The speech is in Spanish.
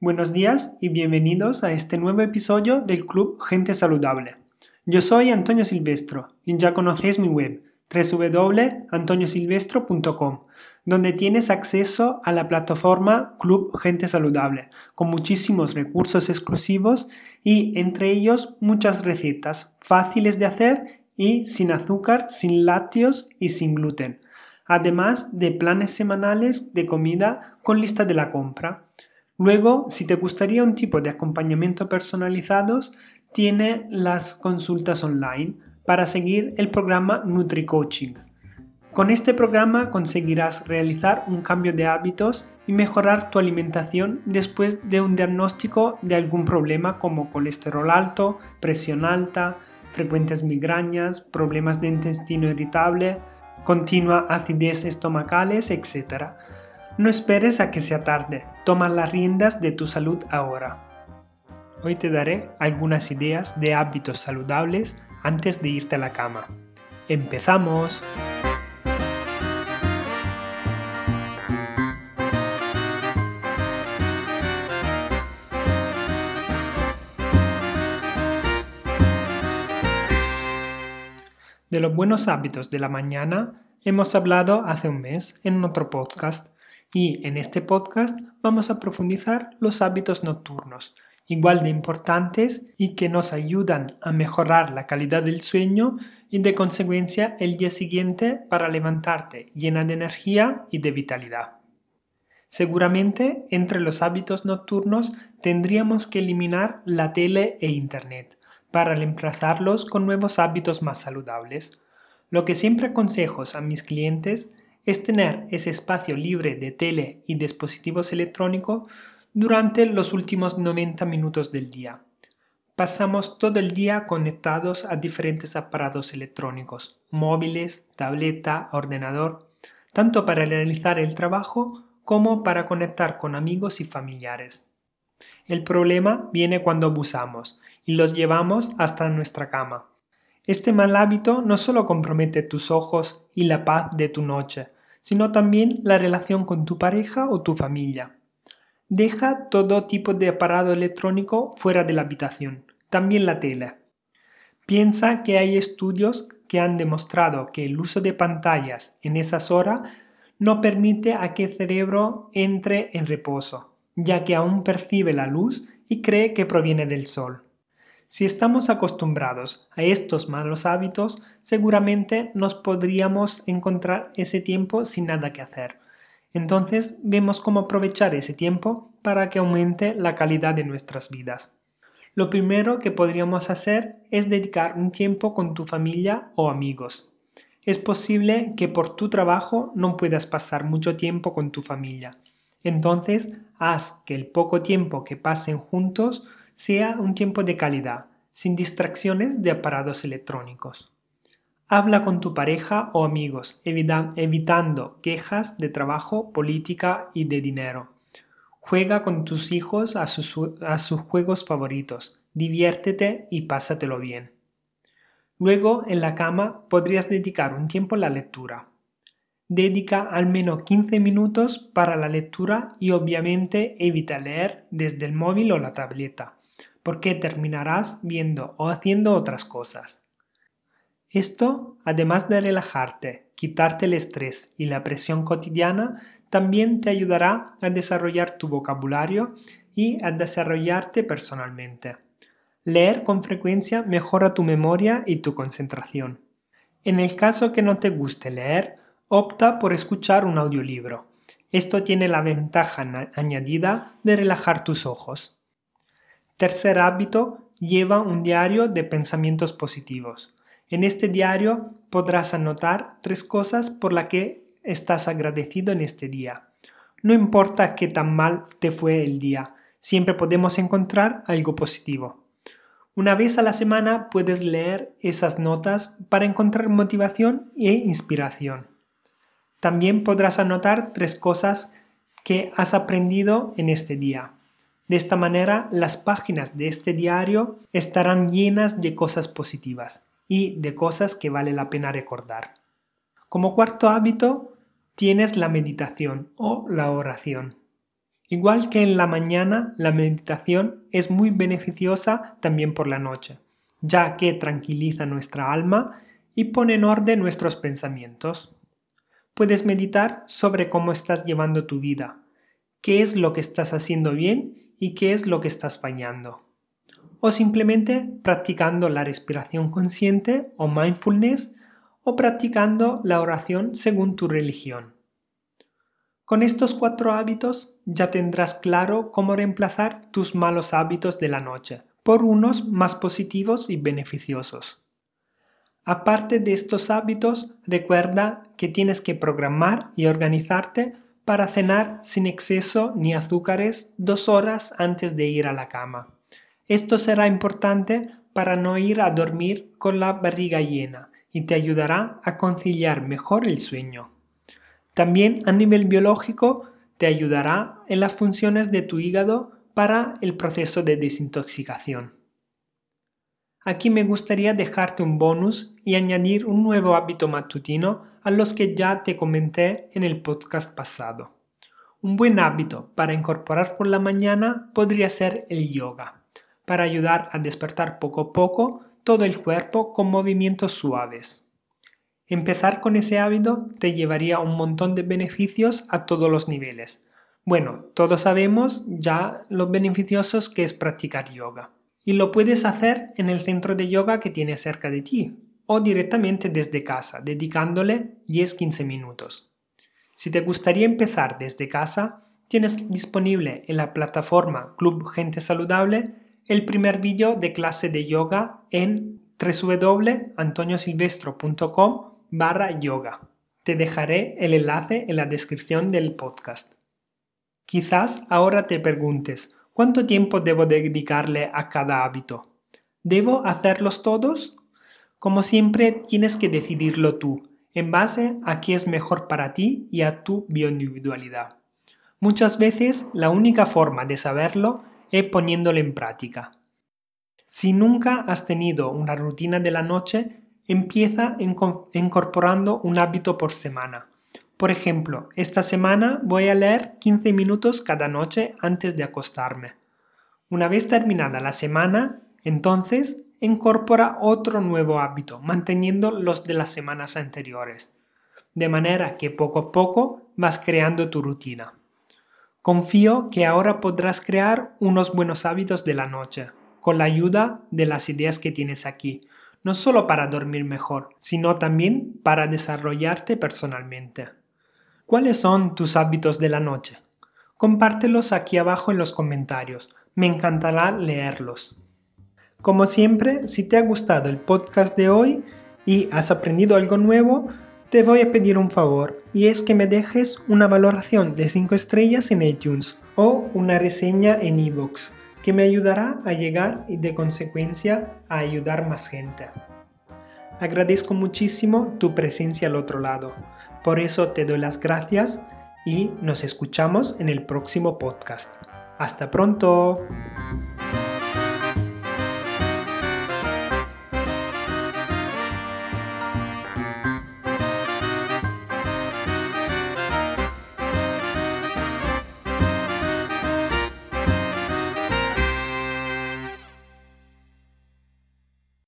Buenos días y bienvenidos a este nuevo episodio del Club Gente Saludable. Yo soy Antonio Silvestro y ya conocéis mi web www.antoniosilvestro.com, donde tienes acceso a la plataforma Club Gente Saludable, con muchísimos recursos exclusivos y entre ellos muchas recetas fáciles de hacer y sin azúcar, sin lácteos y sin gluten, además de planes semanales de comida con lista de la compra Luego, si te gustaría un tipo de acompañamiento personalizados, tiene las consultas online para seguir el programa NutriCoaching. Con este programa conseguirás realizar un cambio de hábitos y mejorar tu alimentación después de un diagnóstico de algún problema como colesterol alto, presión alta, frecuentes migrañas, problemas de intestino irritable, continua acidez estomacales, etc. No esperes a que sea tarde, toma las riendas de tu salud ahora. Hoy te daré algunas ideas de hábitos saludables antes de irte a la cama. ¡Empezamos! De los buenos hábitos de la mañana hemos hablado hace un mes en otro podcast y en este podcast vamos a profundizar los hábitos nocturnos, igual de importantes y que nos ayudan a mejorar la calidad del sueño y de consecuencia el día siguiente para levantarte llena de energía y de vitalidad. Seguramente entre los hábitos nocturnos tendríamos que eliminar la tele e internet para reemplazarlos con nuevos hábitos más saludables. Lo que siempre aconsejo a mis clientes es tener ese espacio libre de tele y dispositivos electrónicos durante los últimos 90 minutos del día. Pasamos todo el día conectados a diferentes aparatos electrónicos, móviles, tableta, ordenador, tanto para realizar el trabajo como para conectar con amigos y familiares. El problema viene cuando abusamos y los llevamos hasta nuestra cama. Este mal hábito no solo compromete tus ojos y la paz de tu noche, sino también la relación con tu pareja o tu familia. Deja todo tipo de aparato electrónico fuera de la habitación, también la tele. Piensa que hay estudios que han demostrado que el uso de pantallas en esas horas no permite a que el cerebro entre en reposo, ya que aún percibe la luz y cree que proviene del sol. Si estamos acostumbrados a estos malos hábitos, seguramente nos podríamos encontrar ese tiempo sin nada que hacer. Entonces vemos cómo aprovechar ese tiempo para que aumente la calidad de nuestras vidas. Lo primero que podríamos hacer es dedicar un tiempo con tu familia o amigos. Es posible que por tu trabajo no puedas pasar mucho tiempo con tu familia. Entonces, haz que el poco tiempo que pasen juntos sea un tiempo de calidad, sin distracciones de aparatos electrónicos. Habla con tu pareja o amigos, evitando quejas de trabajo, política y de dinero. Juega con tus hijos a sus, juegos favoritos, diviértete y pásatelo bien. Luego, en la cama, podrías dedicar un tiempo a la lectura. Dedica al menos 15 minutos para la lectura y obviamente evita leer desde el móvil o la tableta porque terminarás viendo o haciendo otras cosas. Esto, además de relajarte, quitarte el estrés y la presión cotidiana, también te ayudará a desarrollar tu vocabulario y a desarrollarte personalmente. Leer con frecuencia mejora tu memoria y tu concentración. En el caso que no te guste leer, opta por escuchar un audiolibro. Esto tiene la ventaja añadida de relajar tus ojos. Tercer hábito, lleva un diario de pensamientos positivos. En este diario podrás anotar tres cosas por las que estás agradecido en este día. No importa qué tan mal te fue el día, siempre podemos encontrar algo positivo. Una vez a la semana puedes leer esas notas para encontrar motivación e inspiración. También podrás anotar tres cosas que has aprendido en este día. De esta manera, las páginas de este diario estarán llenas de cosas positivas y de cosas que vale la pena recordar. Como cuarto hábito, tienes la meditación o la oración. Igual que en la mañana, la meditación es muy beneficiosa también por la noche, ya que tranquiliza nuestra alma y pone en orden nuestros pensamientos. Puedes meditar sobre cómo estás llevando tu vida, qué es lo que estás haciendo bien y qué es lo que estás fallando. O simplemente practicando la respiración consciente o mindfulness o practicando la oración según tu religión. Con estos cuatro hábitos ya tendrás claro cómo reemplazar tus malos hábitos de la noche por unos más positivos y beneficiosos. Aparte de estos hábitos, recuerda que tienes que programar y organizarte para cenar sin exceso ni azúcares dos horas antes de ir a la cama. Esto será importante para no ir a dormir con la barriga llena y te ayudará a conciliar mejor el sueño. También a nivel biológico te ayudará en las funciones de tu hígado para el proceso de desintoxicación. Aquí me gustaría dejarte un bonus y añadir un nuevo hábito matutino a los que ya te comenté en el podcast pasado. Un buen hábito para incorporar por la mañana podría ser el yoga, para ayudar a despertar poco a poco todo el cuerpo con movimientos suaves. Empezar con ese hábito te llevaría un montón de beneficios a todos los niveles. Bueno, todos sabemos ya los beneficiosos que es practicar yoga. Y lo puedes hacer en el centro de yoga que tienes cerca de ti o directamente desde casa, dedicándole 10-15 minutos. Si te gustaría empezar desde casa, tienes disponible en la plataforma Club Gente Saludable el primer vídeo de clase de yoga en www.antoniosilvestro.com barra yoga. Te dejaré el enlace en la descripción del podcast. Quizás ahora te preguntes, ¿cuánto tiempo debo dedicarle a cada hábito? ¿Debo hacerlos todos? Como siempre, tienes que decidirlo tú, en base a qué es mejor para ti y a tu bioindividualidad. Muchas veces la única forma de saberlo es poniéndolo en práctica. Si nunca has tenido una rutina de la noche, empieza incorporando un hábito por semana. Por ejemplo, esta semana voy a leer 15 minutos cada noche antes de acostarme. Una vez terminada la semana, entonces incorpora otro nuevo hábito, manteniendo los de las semanas anteriores. De manera que poco a poco vas creando tu rutina. Confío que ahora podrás crear unos buenos hábitos de la noche, con la ayuda de las ideas que tienes aquí, no solo para dormir mejor, sino también para desarrollarte personalmente. ¿Cuáles son tus hábitos de la noche? Compártelos aquí abajo en los comentarios, me encantará leerlos. Como siempre, si te ha gustado el podcast de hoy y has aprendido algo nuevo, te voy a pedir un favor y es que me dejes una valoración de 5 estrellas en iTunes o una reseña en iVoox, que me ayudará a llegar y de consecuencia a ayudar más gente. Agradezco muchísimo tu presencia al otro lado, por eso te doy las gracias y nos escuchamos en el próximo podcast. Hasta pronto.